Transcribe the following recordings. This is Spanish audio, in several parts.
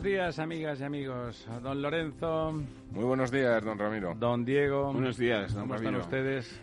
Buenos días, amigas y amigos. Don Lorenzo. Muy buenos días, don Ramiro. Don Diego. Buenos días, don ¿Cómo Ramiro. están ustedes?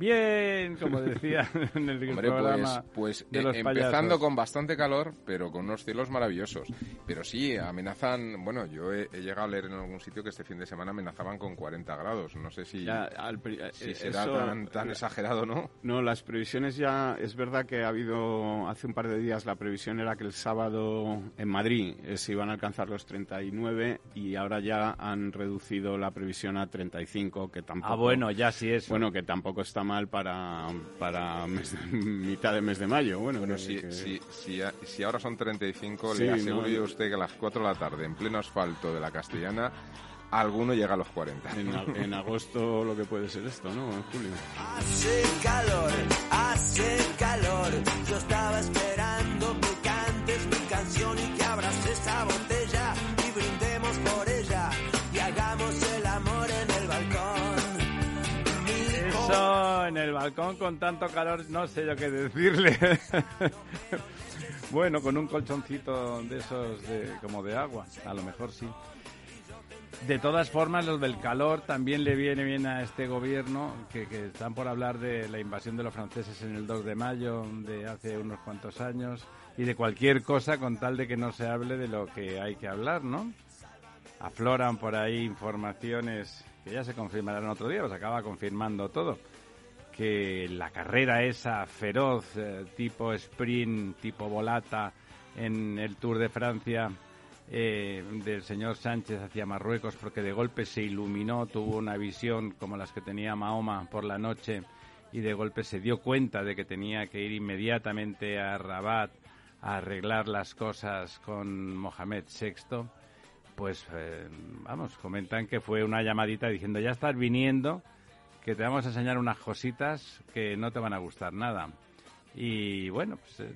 Bien, como decía en el Hombre, programa pues, pues de eh, los empezando payasos. con bastante calor, pero con unos cielos maravillosos. Pero sí, amenazan, bueno, yo he, he llegado a leer en algún sitio que este fin de semana amenazaban con 40 grados. No sé si, Ya, al eh, si será tan, tan exagerado, ¿no? No, las previsiones ya, es verdad que ha habido, hace un par de días la previsión era que el sábado en Madrid eh, se iban a alcanzar los 39 y ahora ya han reducido la previsión a 35, que tampoco... Ah, bueno, ya sí es. Bueno, que tampoco está mal para, para mes- mitad de mes de mayo. Bueno, Bueno, que- si, que- si, si, a- si ahora son 35, Sí, le aseguro no, yo a no. usted que a las 4 de la tarde, en pleno asfalto de la Castellana, alguno llega a los 40. En, en agosto lo que puede ser esto, ¿no? En julio. Hace calor, hace calor. Yo estaba balcón con tanto calor, no sé yo qué decirle. bueno, con un colchoncito de esos de, como de agua, a lo mejor sí. De todas formas, lo del calor también le viene bien a este gobierno, que, que están por hablar de la invasión de los franceses en el 2 de mayo de hace unos cuantos años y de cualquier cosa con tal de que no se hable de lo que hay que hablar, ¿no? Afloran por ahí informaciones que ya se confirmarán otro día, pues acaba confirmando todo. Que la carrera esa feroz, eh, tipo sprint, tipo volata, en el Tour de Francia eh, del señor Sánchez hacia Marruecos, porque de golpe se iluminó, tuvo una visión como las que tenía Mahoma por la noche y de golpe se dio cuenta de que tenía que ir inmediatamente a Rabat a arreglar las cosas con Mohamed VI pues eh, vamos, comentan que fue una llamadita diciendo ya estás viniendo, que te vamos a enseñar unas cositas que no te van a gustar nada. Y bueno, pues eh,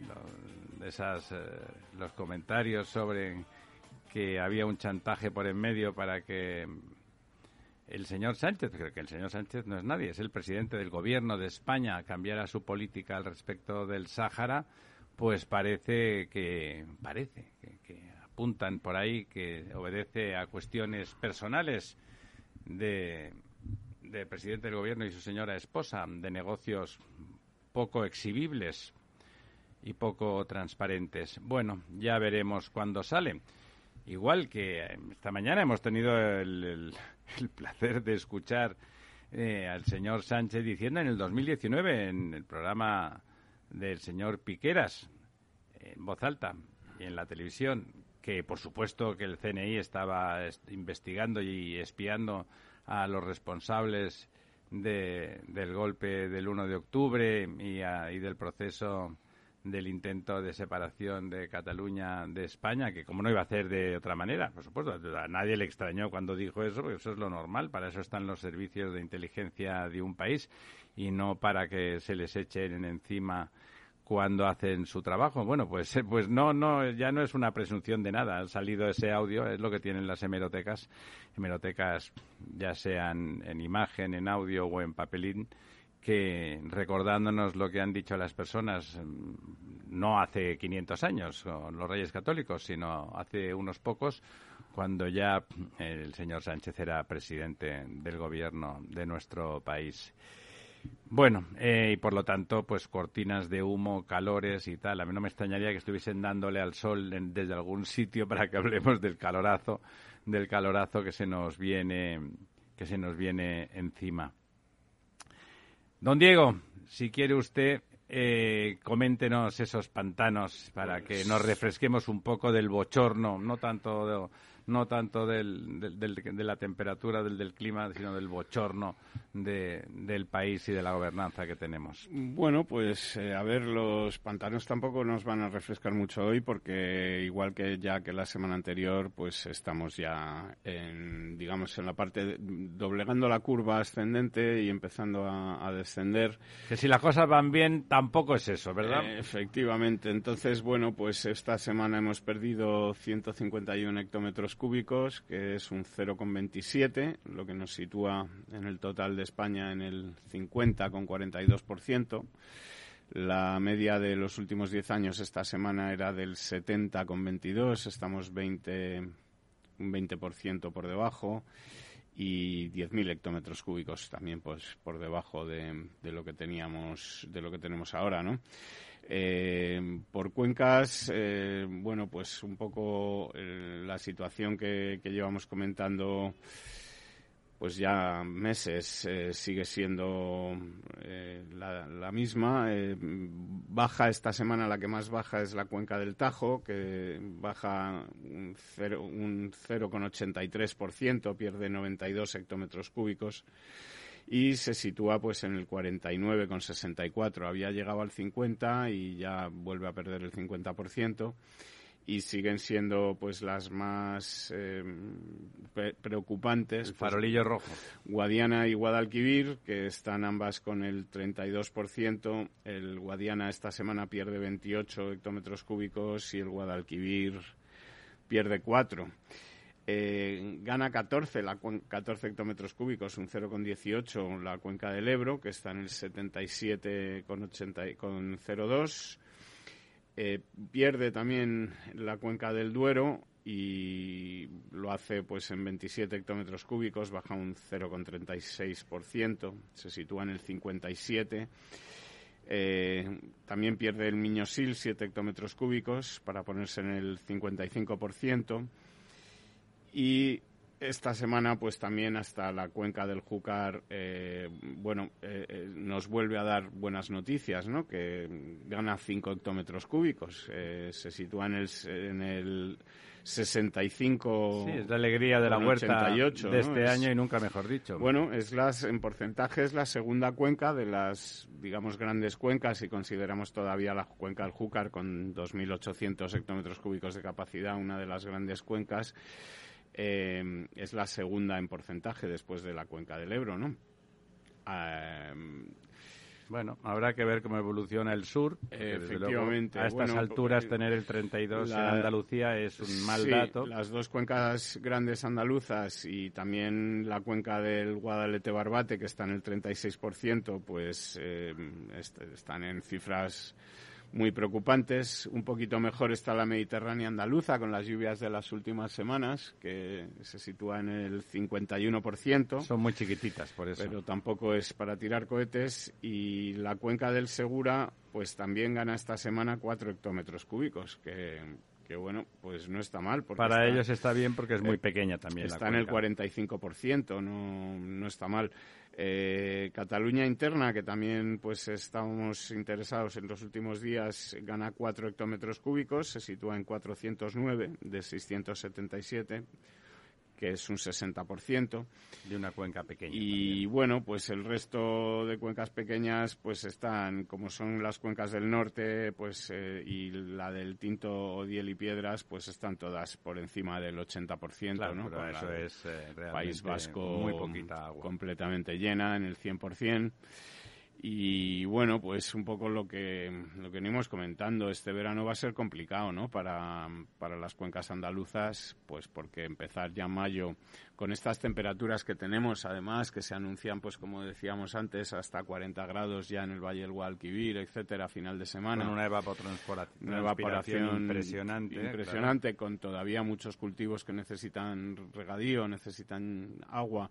esas, eh, los comentarios sobre que había un chantaje por en medio para que el señor Sánchez, creo que el señor Sánchez no es nadie, es el presidente del gobierno de España, cambiara su política al respecto del Sáhara, pues parece que parece que, que apuntan por ahí que obedece a cuestiones personales de presidente del gobierno y su señora esposa, de negocios poco exhibibles y poco transparentes. Bueno, ya veremos cuándo sale. Igual que eh, esta mañana hemos tenido el, el- placer de escuchar eh, al señor Sánchez diciendo en el 2019, en el programa del señor Piqueras, en voz alta y en la televisión, que por supuesto que el CNI estaba est- investigando y espiando a los responsables de- del golpe del 1 de octubre y, a- y del proceso del intento de separación de Cataluña de España, que como no iba a hacer de otra manera, por supuesto, a nadie le extrañó cuando dijo eso, porque eso es lo normal, para eso están los servicios de inteligencia de un país y no para que se les echen encima cuando hacen su trabajo. Bueno, pues, pues no, no, ya no es una presunción de nada. Ha salido ese audio, es lo que tienen las hemerotecas, hemerotecas ya sean en imagen, en audio o en papelín, que recordándonos lo que han dicho las personas, mm, no hace 500 años los Reyes Católicos, sino hace unos pocos, cuando ya el señor Sánchez era presidente del gobierno de nuestro país. Bueno, eh, y por lo tanto, pues cortinas de humo, calores y tal. A mí no me extrañaría que estuviesen dándole al sol en- desde algún sitio para que hablemos del calorazo, del calorazo que se nos viene, que se nos viene encima. Don Diego, si quiere usted, eh, coméntenos esos pantanos para que nos refresquemos un poco del bochorno, no tanto no tanto del, del- del- de la temperatura, del, del clima, sino del bochorno de- del país y de la gobernanza que tenemos. Bueno, pues eh, a ver, los pantanos tampoco nos van a refrescar mucho hoy porque igual que ya que la semana anterior, pues estamos ya en, digamos, en la parte, de- doblegando la curva ascendente y empezando a, a descender. Que si las cosas van bien, tampoco es eso, ¿verdad? Eh, efectivamente. Entonces, bueno, pues esta semana hemos perdido 151 hectómetros cúbicos, que es un 0,27, lo que nos sitúa en el total de España en el 50,42%. La media de los últimos 10 años esta semana era del 70,22, estamos 20, un 20% por debajo y 10.000 hectómetros cúbicos también pues por debajo de, de lo que teníamos de lo que tenemos ahora no Eh, por cuencas eh, bueno pues un poco eh, la situación que, llevamos comentando pues ya meses eh, sigue siendo eh, la, la misma. Eh, baja esta semana, la que más baja es la cuenca del Tajo, que baja un cero- un 0,83%, pierde 92 hectómetros cúbicos y se sitúa pues en el 49,64. Había llegado al 50 y ya vuelve a perder el 50% y siguen siendo pues las más eh, pre- preocupantes. El pues, farolillo rojo. Guadiana y Guadalquivir, que están ambas con el 32%. El Guadiana esta semana pierde 28 hectómetros cúbicos y el Guadalquivir pierde 4. Eh, gana 14, la cuen- 14 hectómetros cúbicos, un 0,18 la cuenca del Ebro, que está en el 77,02. Eh, pierde también la cuenca del Duero y lo hace pues en 27 hectómetros cúbicos, baja un 0,36%, se sitúa en el 57. Eh, también pierde el Miñosil 7 hectómetros cúbicos para ponerse en el 55%. Y esta semana, pues también hasta la cuenca del Júcar, eh, bueno, eh, eh, nos vuelve a dar buenas noticias, ¿no? Que gana 5 hectómetros cúbicos, eh, se sitúa en el, en el 65. Sí, es la alegría de la huerta 88, de este Es- año y nunca mejor dicho. Bueno, es las, en porcentaje es la segunda cuenca de las, digamos, grandes cuencas, si consideramos todavía la cuenca del Júcar con 2.800 hectómetros cúbicos de capacidad, una de las grandes cuencas, eh, es la segunda en porcentaje después de la cuenca del Ebro, ¿no? Ah, Bueno, habrá que ver cómo evoluciona el sur. luego, Efectivamente, a estas bueno, alturas porque tener el 32 la- en Andalucía es un mal Sí, dato. Las dos cuencas grandes andaluzas y también la cuenca del Guadalete Barbate, que está en el 36%, pues eh, est- están en cifras muy preocupantes. Un poquito mejor está la Mediterránea andaluza con las lluvias de las últimas semanas, que se sitúa en el 51%. Son muy chiquititas, por eso. pero tampoco es para tirar cohetes. Y la cuenca del Segura, pues también gana esta semana 4 hectómetros cúbicos, que, que bueno, pues no está mal. Porque Para está- ellos está bien porque es muy eh, pequeña también. la Está en el cuenca. 45%, no, no está mal. Eh, Cataluña interna, que también pues estábamos interesados en los últimos días, gana 4 hectómetros cúbicos, se sitúa en 409 de 677, que es un 60%. De una cuenca pequeña. Y bueno, pues el resto de cuencas pequeñas pues están, como son las cuencas del norte pues eh, y la del Tinto, Odiel y Piedras, pues están todas por encima del 80%, Claro, ¿no? pero eso es eh, País Vasco muy poquita agua. completamente llena en el 100%. Y bueno, pues un poco lo que, lo que venimos comentando, este verano va a ser complicado, ¿no? Para, para las cuencas andaluzas, pues porque empezar ya mayo con estas temperaturas que tenemos, además, que se anuncian, pues como decíamos antes, hasta 40 grados ya en el Valle del Guadalquivir, etcétera, a final de semana Con una evapotranspora- una evaporación impresionante. impresionante, con todavía muchos cultivos que necesitan regadío, necesitan agua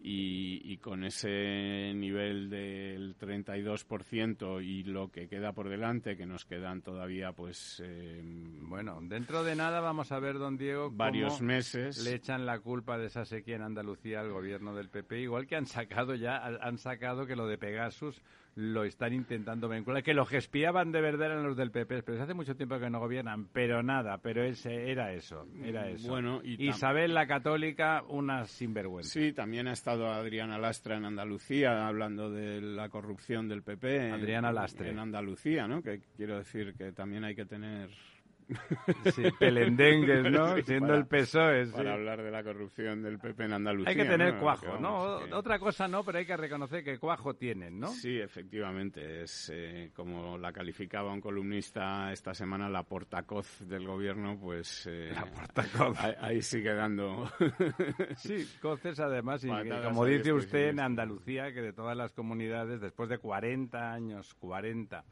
y, y con ese nivel del 32% y lo que queda por delante, que nos quedan todavía pues eh. Bueno, dentro de nada vamos a ver, don Diego, cómo varios meses. le echan la culpa de esa sequía en Andalucía al gobierno del PP, igual que han sacado ya, han sacado que lo de Pegasus lo están intentando vincular, que los que espiaban de verdad eran los del PP, pero hace mucho tiempo que no gobiernan, pero nada, pero ese era eso, era Mm, eso. Bueno, y Isabel la Católica, una sinvergüenza. Sí, también ha estado Adriana Lastra en Andalucía hablando de la corrupción del PP. Adriana Lastre. En Andalucía, ¿no? Que quiero decir que también hay que tener... Sí, pelendengues, ¿no? Sí, Siendo para- el PSOE, sí. Para hablar de la corrupción del PP en Andalucía. Hay que tener ¿no? cuajo, ¿no? que- Otra cosa no, pero hay que reconocer que cuajo tienen, ¿no? Sí, efectivamente. Es eh, como la calificaba un columnista esta semana, la portacoz del gobierno, pues... eh, La portacoz. Ahí, ahí sigue dando... Sí, coces además, y que, como dice usted, en. Andalucía, que de todas las comunidades, después de 40 años, 40,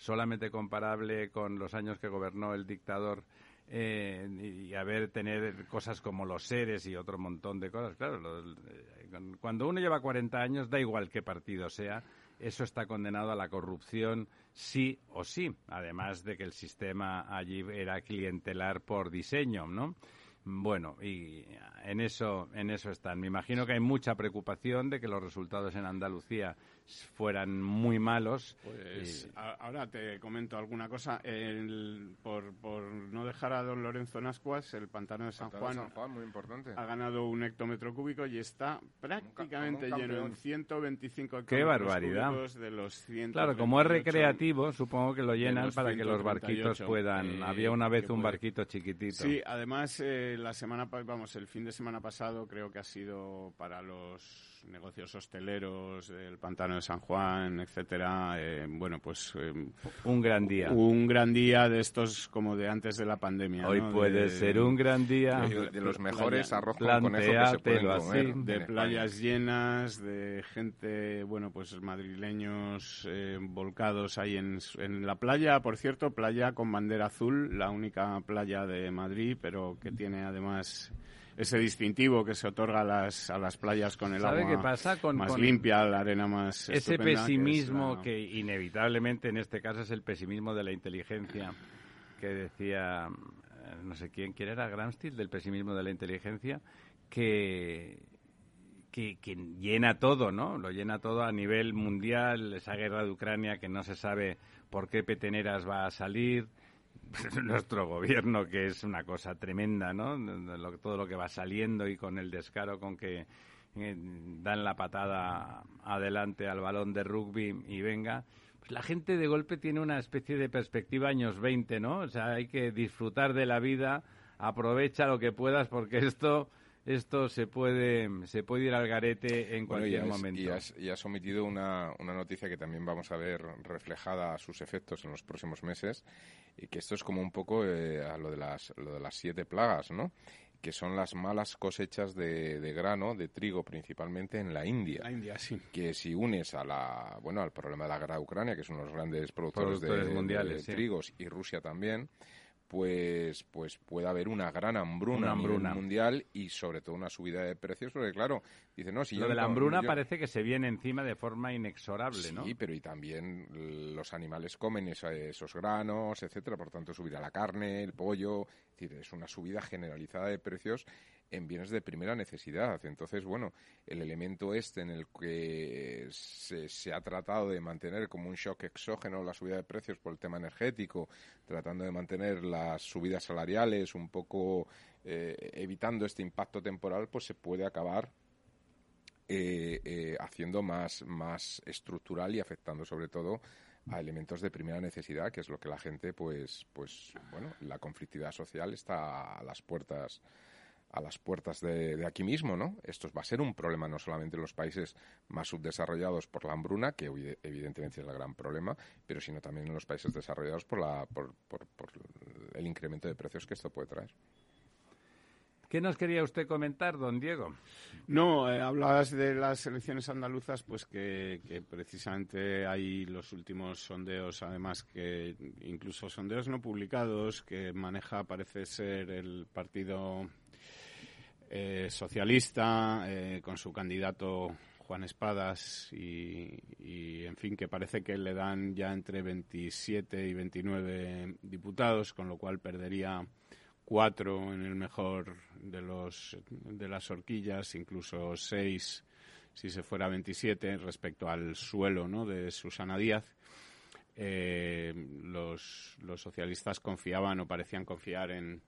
solamente comparable con los años que gobernó el dictador, eh, y a ver, tener cosas como los seres y otro montón de cosas. Claro, eh, cuando uno lleva 40 años, da igual qué partido sea, eso está condenado a la corrupción sí o sí, además de que el sistema allí era clientelar por diseño, ¿no? Bueno, y en eso, en eso están. Me imagino que hay mucha preocupación de que los resultados en Andalucía fueran muy malos. Pues Y- a- ahora te comento alguna cosa. El- por, por no dejar a don Lorenzo Nascuas, el pantano de San Pantano de Juan, San Juan, muy importante. ha ganado un hectómetro cúbico y está prácticamente un lleno en campeón. 125 Qué barbaridad. cúbicos de los 100. Claro, como es recreativo, supongo que lo llenan para que los barquitos 138, puedan. eh, Había una vez un puede- barquito chiquitito. Sí, además eh, la semana vamos el fin de semana pasado creo que ha sido para los negocios hosteleros del pantano de San Juan, etcétera. eh, bueno, pues eh, Un gran día. un gran día de estos como de antes de la pandemia. Hoy ¿no? puede De- ser un gran día. de, de los mejores playa- arroz con conejo que se pueden así. comer. de en España. playas llenas, de gente, bueno, pues madrileños eh, volcados ahí en, en la playa, por cierto, playa con bandera azul, la única playa de Madrid, pero que tiene además ese distintivo que se otorga a las, a las playas con el ¿Sabe agua qué pasa con, más con limpia, la arena más ese estupenda, que es pesimismo la- que, inevitablemente en este caso es el pesimismo de la inteligencia que decía eh, no sé quién quién era Gramsci del pesimismo de la inteligencia que que, que llena todo, ¿no? Lo llena todo a nivel mundial, esa guerra de Ucrania que no se sabe por qué peteneras va a salir, nuestro gobierno que es una cosa tremenda, ¿no? Lo- todo lo que va saliendo y con el descaro con que eh, dan la patada adelante al balón de rugby y venga. Pues la gente de golpe tiene una especie de perspectiva años 20, ¿no? O sea, hay que disfrutar de la vida, aprovecha lo que puedas porque esto esto se puede se puede ir al garete en Bueno, y cualquier has, momento. y has- y has omitido una, una noticia que también vamos a ver reflejada a sus efectos en los próximos meses, y que esto es como un poco eh, a lo de, las, lo de las siete plagas, ¿no? Que son las malas cosechas de, de grano, de trigo principalmente en la India. La India, sí. que si unes a la bueno al problema de la guerra de Ucrania que son los grandes productores, de- de, mundiales, sí. trigos y Rusia también pues pues puede haber una gran hambruna, Una a nivel hambruna. mundial y sobre todo una subida de precios porque claro dice no si Lo yo de la no- hambruna yo- parece que se viene encima de forma inexorable, Sí, ¿no? pero y también los animales comen esa- esos granos, etcétera, por tanto subirá la carne, el pollo, es decir, es una subida generalizada de precios en bienes de primera necesidad. Entonces, bueno, el elemento este en el que se, ha tratado de mantener como un shock exógeno la subida de precios por el tema energético, tratando de mantener las subidas salariales un poco eh, evitando este impacto temporal, pues se puede acabar eh, eh, haciendo más, más estructural y afectando sobre todo a elementos de primera necesidad, que es lo que la gente, pues, pues, bueno, la conflictividad social está a las puertas a las puertas de, de aquí mismo, ¿no? Esto va a ser un problema no solamente en los países más subdesarrollados por la hambruna, que evi- evidentemente es el gran problema, pero sino también en los países desarrollados por, la, por, por, por el incremento de precios que esto puede traer. ¿Qué nos quería usted comentar, don Diego? No, eh, hablabas de las elecciones andaluzas, pues que, que precisamente hay los últimos sondeos, además que incluso sondeos no publicados que maneja, parece ser el partido eh, socialista eh, con su candidato Juan Espadas y, y, en fin, que parece que le dan ya entre 27 y 29 diputados, con lo cual perdería cuatro en el mejor de los de las horquillas, incluso seis si se fuera a 27 respecto al suelo ¿no? de Susana Díaz. Eh, los, los socialistas confiaban o parecían confiar en,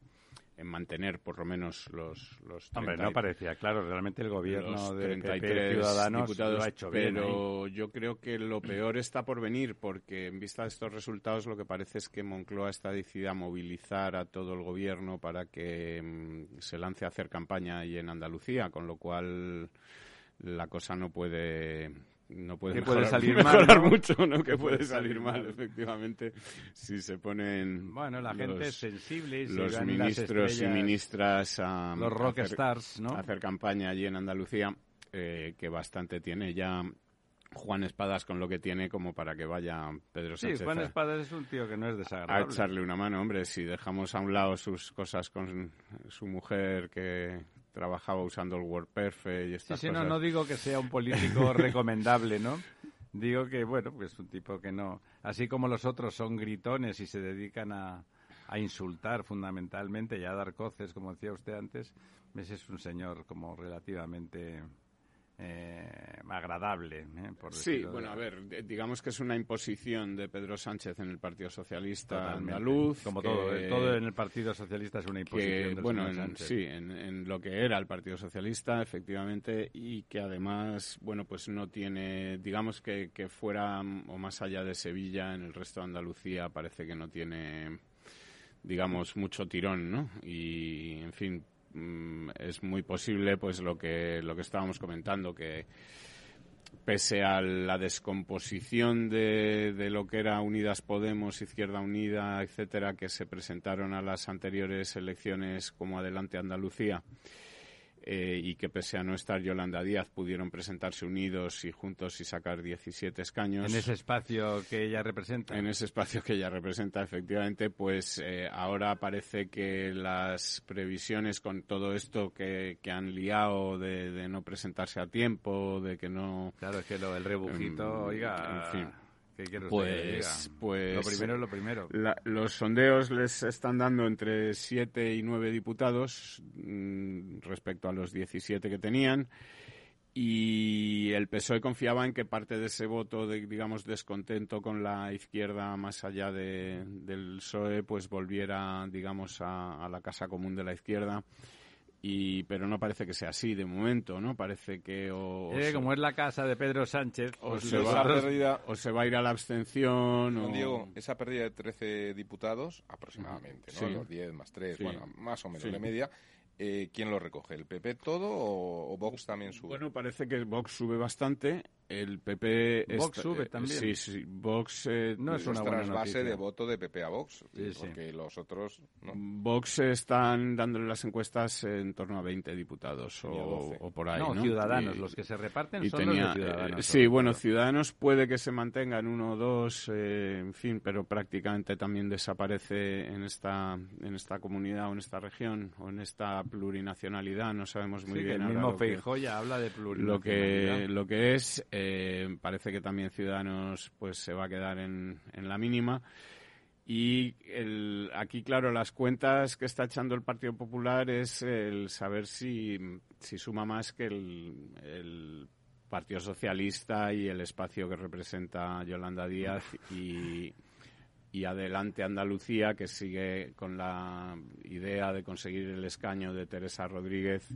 en mantener por lo menos los, los Hombre, 30 no parecía, claro, realmente el gobierno de 33 PP Ciudadanos diputados, lo ha hecho bien. pero yo creo que lo peor está por venir porque en vista de estos resultados lo que parece es que Moncloa está decidida a movilizar a todo el gobierno para que mm, se lance a hacer campaña ahí en Andalucía, con lo cual la cosa no puede no puede, Que puede mejorar- salir mal, mejorar ¿no? mucho, ¿no? Que puede puede salir salir mal, mal. efectivamente, si se ponen Bueno, la gente los- es sensible y se los ministros y ministras a, los a rock hacer- stars, ¿no? a hacer campaña allí en Andalucía, eh, que bastante tiene ya Juan Espadas con lo que tiene como para que vaya Pedro Sí, Sánchez Juan a- Espadas es un tío que no es a desagradable. echarle una mano, hombre, si dejamos a un lado sus cosas con su mujer que trabajaba usando el WordPerfect y Sí, estas sí, no, cosas. no digo que sea un político recomendable, ¿no? Digo que, bueno, pues un tipo que no... Así como los otros son gritones y se dedican a, a insultar fundamentalmente y a dar coces, como decía usted antes, ese es un señor como relativamente eh, agradable, ¿eh? por Sí, de- bueno, a ver, digamos que es una imposición de Pedro Sánchez en el Partido Socialista Totalmente. andaluz. Como que- todo, eh, todo en el Partido Socialista es una imposición que, bueno, señor en, Sánchez. sí, en, en lo que era el Partido Socialista, efectivamente, y que además, bueno, pues no tiene, digamos que, que fuera o más allá de Sevilla, en el resto de Andalucía parece que no tiene, digamos, mucho tirón, ¿no? Y, en fin, mm, es muy posible, pues lo que lo que estábamos comentando, que pese a la descomposición de, de lo que era Unidas Podemos, Izquierda Unida, etcétera, que se presentaron a las anteriores elecciones como Adelante Andalucía, eh, y que pese a no estar Yolanda Díaz pudieron presentarse unidos y juntos y sacar 17 escaños. En ese espacio que ella representa. En ese espacio que ella representa, efectivamente, pues eh, ahora parece que las previsiones con todo esto que, que han liado de, de no presentarse a tiempo, de que no... Claro, es que lo, el rebujito, Mm, oiga, en fin. ¿Qué quiere Pues, pues Lo primero es lo primero. la- los sondeos les están dando entre 7 y 9 diputados mm, respecto a los 17 que tenían. Y el PSOE confiaba en que parte de ese voto, de, digamos, descontento con la izquierda más allá de- del PSOE, pues volviera, digamos, a, a la casa común de la izquierda. Y, pero no parece que sea así de momento, ¿no? Parece que o, o Eh, se- como es la casa de Pedro Sánchez, o pues se va- otros- pérdida, o se va a ir a la abstención Don o... Diego, esa pérdida de 13 diputados, aproximadamente, ¿no? Sí. Los 10 más 3, Sí. bueno, más o menos Sí. de media. Eh, ¿Quién lo recoge? ¿El PP todo o, o Vox también sube? Bueno, parece que Vox sube bastante. El PP... Vox está- sube eh, también. Sí, sí. Vox... eh, No es una buena noticia. de voto de PP a Vox, Sí, sí. porque los otros... ¿no? Vox están dándole las encuestas en torno a 20 diputados o, Tenía 12. o por ahí, no, ¿no? ciudadanos, Y- los que se reparten y son tenía, los de ciudadanos. eh, sobre sí, bueno. Ciudadanos puede que se mantengan uno o dos, eh, en fin, pero prácticamente también desaparece en esta en esta comunidad o en esta región o en esta plurinacionalidad. No sabemos muy Sí, que bien el mismo lo que- Feijóo ya habla de lo que plurinacionalidad. lo que es eh, parece que también Ciudadanos pues se va a quedar en, en la mínima y el, aquí claro las cuentas que está echando el Partido Popular es el saber si, si suma más que el, el Partido Socialista y el espacio que representa Yolanda Díaz y y adelante Andalucía, que sigue con la idea de conseguir el escaño de Teresa Rodríguez.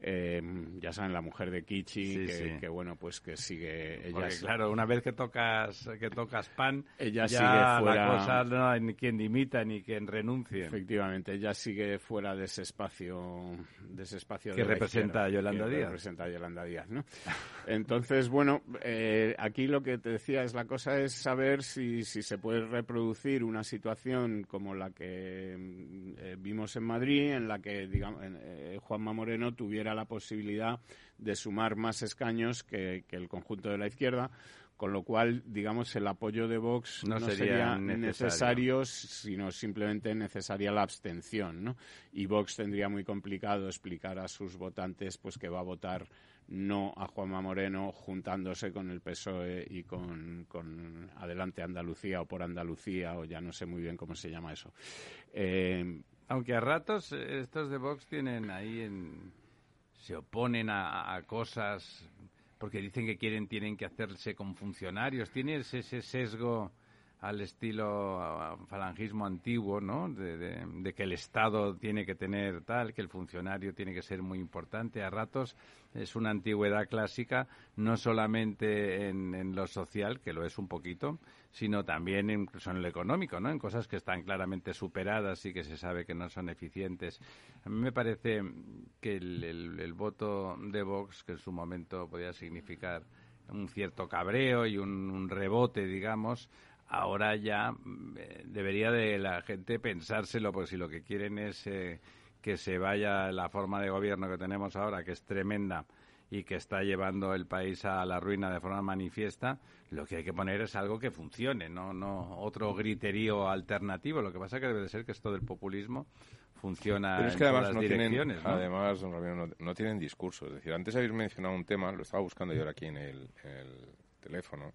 Eh, ya saben, la mujer de Kichi, Sí, que, sí. que, bueno, pues que sigue. Ella, Porque es- claro, una vez que tocas que tocas pan, Ella ya sigue fuera- la cosa no hay ni quien dimita ni quien renuncie. Efectivamente, ella sigue fuera de ese espacio, de ese espacio Que de representa a Yolanda que Díaz. representa a Yolanda Díaz, ¿no? Entonces, bueno, eh, aquí lo que te decía es la cosa es saber si, si se puede reproducir una situación como la que mm, eh, vimos en Madrid, en la que, digamos, eh, Juanma Moreno tuviera la posibilidad de sumar más escaños que, que el conjunto de la izquierda. Con lo cual, digamos, el apoyo de Vox No no, sería sería necesario. necesario sino simplemente necesaria la abstención, ¿no? Y Vox tendría muy complicado explicar a sus votantes pues que va a votar no a Juanma Moreno juntándose con el PSOE y con, con Adelante Andalucía o por Andalucía o ya no sé muy bien cómo se llama eso. Eh, Aunque a ratos eh, estos de Vox tienen ahí en... se oponen a, cosas porque dicen que quieren, tienen que hacerse con funcionarios. Tiene ese, ese sesgo al estilo falangismo antiguo, ¿no? De, que el Estado tiene que tener tal, que el funcionario tiene que ser muy importante. A ratos es una antigüedad clásica, no solamente en, lo social, que lo es un poquito, sino también incluso en lo económico, ¿no? En cosas que están claramente superadas y que se sabe que no son eficientes. A mí me parece que el, voto de Vox, que en su momento podía significar un cierto cabreo y un rebote, digamos, ahora ya mm, eh, debería de la gente pensárselo, porque si lo que quieren es eh, que se vaya la forma de gobierno que tenemos ahora, que es tremenda y que está llevando el país a la ruina de forma manifiesta, lo que hay que poner es algo que funcione, no, no otro griterío alternativo. Lo que pasa que debe de ser que esto del populismo funciona Pero es en que además todas no las tienen, ¿no? además, don Ramiro, no, no tienen discurso. Es decir, antes habéis mencionado un tema, lo estaba buscando yo ahora aquí en el, en el teléfono,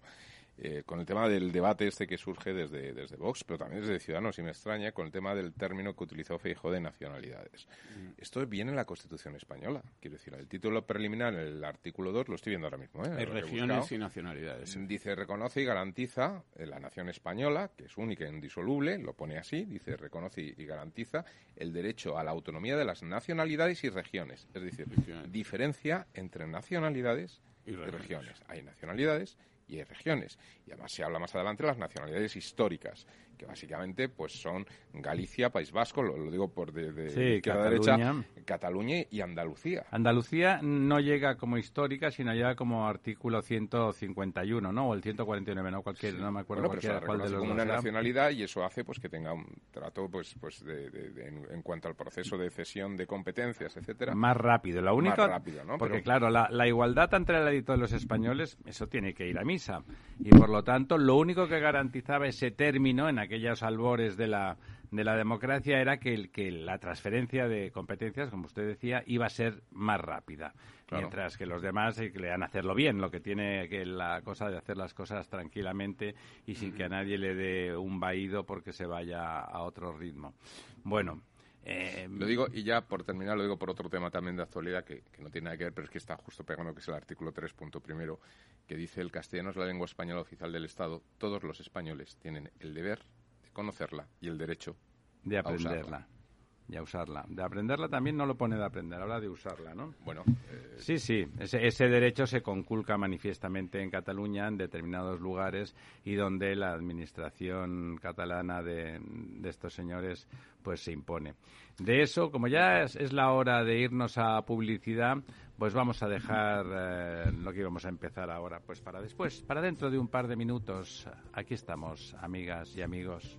eh, con el tema del debate este que surge desde, desde Vox, pero también desde Ciudadanos, y me extraña, con el tema del término que utilizó Feijóo de nacionalidades. Esto viene en la Constitución española. Quiero decir, el título preliminar, el artículo 2, lo estoy viendo ahora mismo. ¿eh? Regiones y nacionalidades. Dice, reconoce y garantiza eh, la nación española, que es única e indisoluble, lo pone así, dice, reconoce y y garantiza el derecho a la autonomía de las nacionalidades y regiones. Es decir, diferencia entre nacionalidades Y y regiones. regiones. Hay nacionalidades y hay regiones. Y además se habla más adelante de las nacionalidades históricas, que básicamente pues son Galicia, País Vasco, lo, lo digo por de, de Sí, izquierda a Cataluña. derecha, Cataluña y Andalucía. Andalucía no llega como histórica, sino llega como artículo 151, ¿no? O el 149, no cualquier, no me acuerdo Bueno, pero se cualquiera la cuál de los como dos una nacionalidad y eso hace pues que tenga un trato pues pues de, de- de- en, cuanto al proceso de cesión de competencias, etcétera. Más rápido. Lo único, Más rápido, ¿no? porque Pero- claro, la, la igualdad entre la y todos los españoles, eso tiene que ir a misa. Y por lo tanto, lo único que garantizaba ese término en aquellos albores de la, de la democracia era que, el, que la transferencia de competencias, como usted decía, iba a ser más rápida. Claro. Mientras que los demás eh, que le han hacerlo bien, lo que tiene que la cosa de hacer las cosas tranquilamente y sin que a nadie le dé un vaído porque se vaya a otro ritmo. Bueno, eh, Lo digo, y ya por terminar, lo digo por otro tema también de actualidad que, que no tiene nada que ver, pero es que está justo pegando, que es el artículo 3, punto primero, que dice el castellano es la lengua española oficial del Estado. Todos los españoles tienen el deber de conocerla y el derecho de aprenderla y a usarla. De aprenderla también no lo pone de aprender, habla de usarla, ¿no? Bueno, eh, Sí, sí, ese, ese derecho se conculca manifiestamente en Cataluña, en determinados lugares, y donde la administración catalana de, de estos señores pues se impone. De eso, como ya es, es la hora de irnos a publicidad, pues vamos a dejar eh, lo que íbamos a empezar ahora, pues para después, para dentro de un par de minutos. Aquí estamos, amigas y amigos.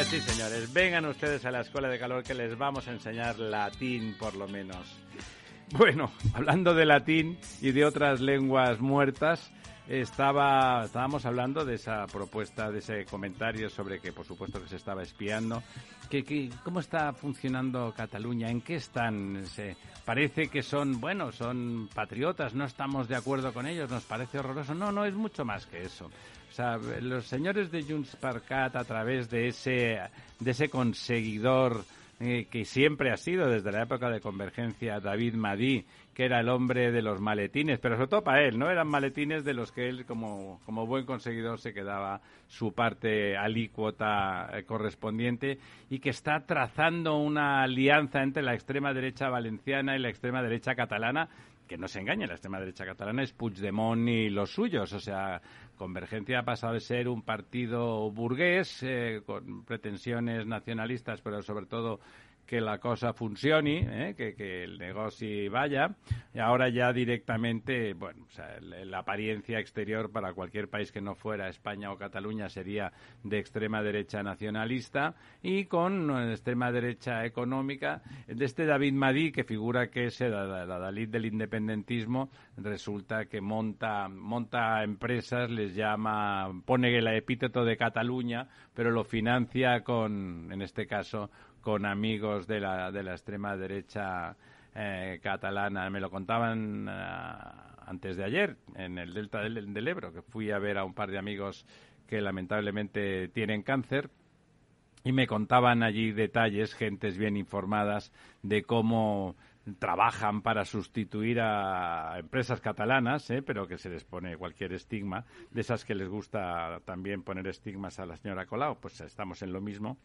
Pues sí, señores, vengan ustedes a la escuela de calor que les vamos a enseñar latín, por lo menos. Bueno, hablando de latín y de otras lenguas muertas, estaba, estábamos hablando de esa propuesta, de ese comentario sobre que, por supuesto, que se estaba espiando. Que, que- ¿Cómo está funcionando Cataluña? ¿En qué están? Se- parece que son, bueno, son patriotas, no estamos de acuerdo con ellos, nos parece horroroso. No, no, es mucho más que eso. Los señores de Junts per a través de ese, de ese conseguidor eh, que siempre ha sido desde la época de Convergencia David Madí, que era el hombre de los maletines, pero sobre todo para él, ¿no? Eran maletines de los que él, como, como buen conseguidor, se quedaba su parte alícuota eh, correspondiente y que está trazando una alianza entre la extrema derecha valenciana y la extrema derecha catalana que no se engañe, la extrema derecha catalana es Puigdemont y los suyos. O sea, Convergencia ha pasado de ser un partido burgués eh, con pretensiones nacionalistas, pero sobre todo que la cosa funcione, ¿eh? que, que el negocio vaya. Y ahora ya directamente, bueno, o sea, la apariencia exterior para cualquier país que no fuera España o Cataluña sería de extrema derecha nacionalista y con eh, extrema derecha económica. De este David Madí, que figura que es la, la- la Dalit del independentismo, resulta que monta, monta empresas, les llama, pone el epíteto de Cataluña, pero lo financia con, en este caso, con amigos de la, de la extrema derecha eh, catalana. Me lo contaban ah, antes de ayer en el delta del, del Ebro, que fui a ver a un par de amigos que lamentablemente tienen cáncer y me contaban allí detalles, gentes bien informadas, de cómo trabajan para sustituir a empresas catalanas, ¿eh? pero que se les pone cualquier estigma, de esas que les gusta también poner estigmas a la señora Colau, pues estamos en lo mismo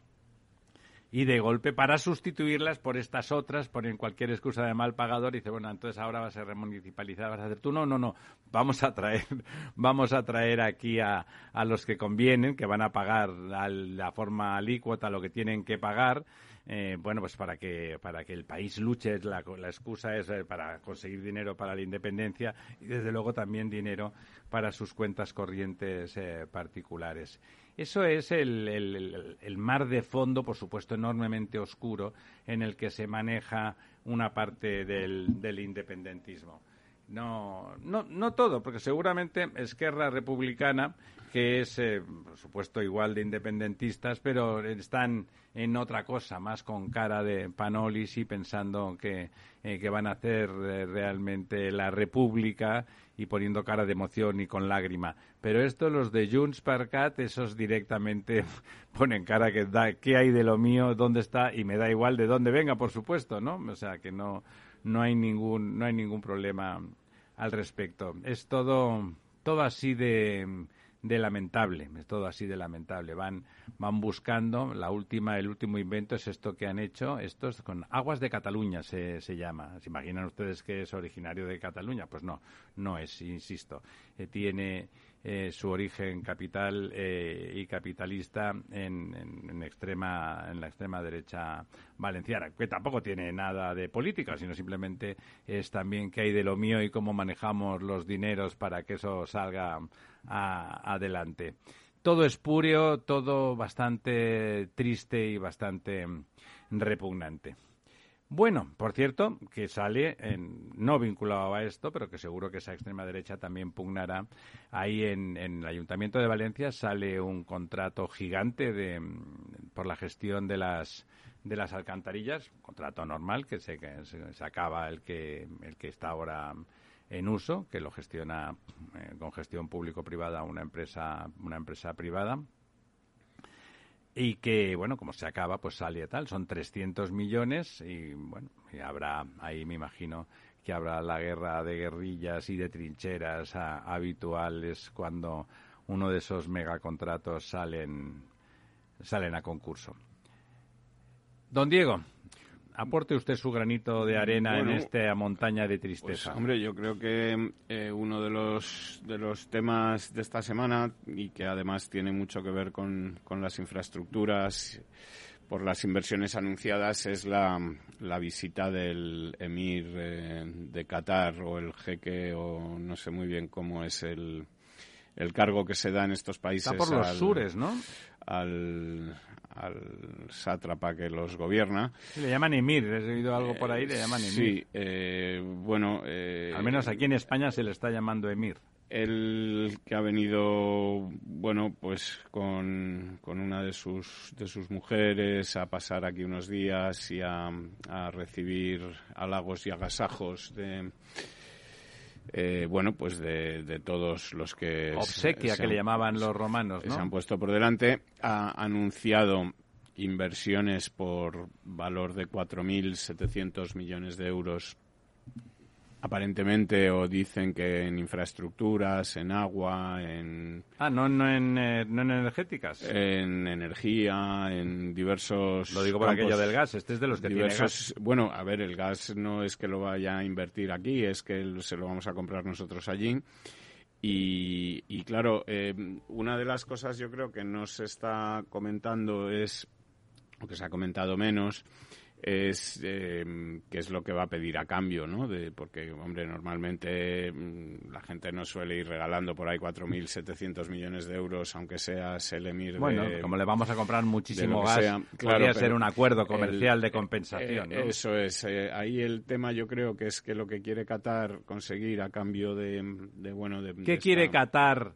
y de golpe para sustituirlas por estas otras ponen cualquier excusa de mal pagador y dice bueno entonces ahora vas a ser remunicipalizada vas a hacer tú no no no. Vamos a traer vamos a traer aquí a, a los que convienen que van a pagar a la forma alícuota lo que tienen que pagar eh, bueno pues para que para que el país luche la, la excusa es eh, para conseguir dinero para la independencia y desde luego también dinero para sus cuentas corrientes eh, particulares eso es el, mar de fondo, por supuesto, enormemente oscuro, en el que se maneja una parte del, del independentismo. No, no, no todo, porque seguramente Esquerra Republicana, que es, eh, por supuesto, igual de independentistas, pero están en otra cosa, más con cara de panolis y pensando que, eh, que van a hacer eh, realmente la República y poniendo cara de emoción y con lágrima. Pero esto, los de Junts per Cat, esos directamente ponen cara que da, ¿qué hay de lo mío? ¿Dónde está? Y me da igual de dónde venga, por supuesto, ¿no? O sea, que no, no hay ningún, no hay ningún problema al respecto. Es todo, todo así de, de lamentable, es todo así de lamentable. Van, van buscando, la última, el último invento es esto que han hecho, esto es con Aguas de Cataluña se, se llama. ¿Se imaginan ustedes que es originario de Cataluña? Pues no, no es, insisto. Eh, tiene eh, su origen capital eh, y capitalista en, en- en extrema, en la extrema derecha valenciana, que tampoco tiene nada de política, sino simplemente es también qué hay de lo mío y cómo manejamos los dineros para que eso salga adelante. Todo espurio, todo bastante triste y bastante mm, repugnante. Bueno, por cierto, que sale, en, no vinculado a esto, pero que seguro que esa extrema derecha también pugnará. Ahí en, en el Ayuntamiento de Valencia sale un contrato gigante de, mm, por la gestión de las de las alcantarillas, un contrato normal que se, se, se acaba el que el que está ahora en uso, que lo gestiona eh, con gestión público-privada una empresa una empresa privada y que, bueno, como se acaba, pues sale tal. Son 300 millones y, bueno, y habrá, ahí me imagino que habrá la guerra de guerrillas y de trincheras a- habituales cuando uno de esos megacontratos salen, salen a concurso. Don Diego, aporte usted su granito de arena Bueno, en esta montaña de Pues, tristeza. hombre, yo creo que eh, uno de los, de los temas de esta semana y que además tiene mucho que ver con, con las infraestructuras por las inversiones anunciadas es la, la visita del emir eh, de Qatar o el jeque o no sé muy bien cómo es el, el cargo que se da en estos países. Está por los al- sures, ¿no? Al, al sátrapa que los gobierna. Le llaman emir, he oído algo por ahí, le llaman emir. Sí, eh, bueno. eh, Al menos aquí en España se le está llamando emir. el que ha venido, bueno, pues con, con una de sus, de sus mujeres a pasar aquí unos días y a, a recibir halagos y agasajos de, eh, bueno, pues de, de todos los que... se- Obsequia, se que le llamaban los romanos, se han ¿no? puesto por delante, ha anunciado inversiones por valor de 4.700 millones de euros aparentemente o dicen que en infraestructuras, en agua, en, Ah, no, no, en, eh, no en energéticas. en energía, en diversos. Lo digo por campos, aquello del gas, este es de los que tiene diversos- gas. Bueno, a ver, el gas no es que lo vaya a invertir aquí, es que se lo vamos a comprar nosotros allí. Y, y claro, eh, una de las cosas yo creo que no se está comentando es, o que se ha comentado menos, es eh, qué es lo que va a pedir a cambio, ¿no? De, porque, hombre, normalmente mm, la gente no suele ir regalando por ahí 4.700 millones de euros, aunque seas el emir Bueno, de... como le vamos a comprar muchísimo gas, sea. Claro, podría ser un acuerdo comercial el- de compensación, eh, ¿no? Eso es. eh, ahí el tema yo creo que es que lo que quiere Qatar conseguir a cambio de, de, bueno, de... ¿Qué de quiere Qatar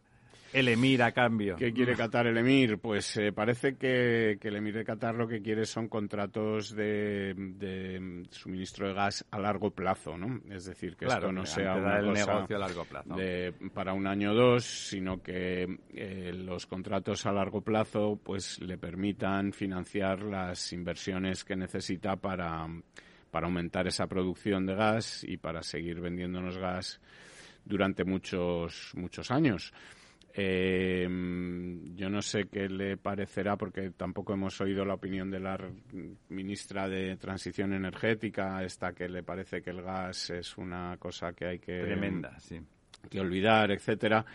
el emir a cambio? ¿Qué quiere Qatar el Emir? Pues eh, parece que, que el Emir de Qatar lo que quiere son contratos de, de suministro de gas a largo plazo, ¿no? Es decir, que Claro, esto no sea una cosa negocio a largo plazo. de- para un año o dos, sino que eh, los contratos a largo plazo pues le permitan financiar las inversiones que necesita para, para aumentar esa producción de gas y para seguir vendiéndonos gas durante muchos muchos años. Eh, yo no sé qué le parecerá porque tampoco hemos oído la opinión de la ministra de Transición Energética, esta que le parece que el gas es una cosa que hay que Tremenda, sí. que olvidar, etcétera.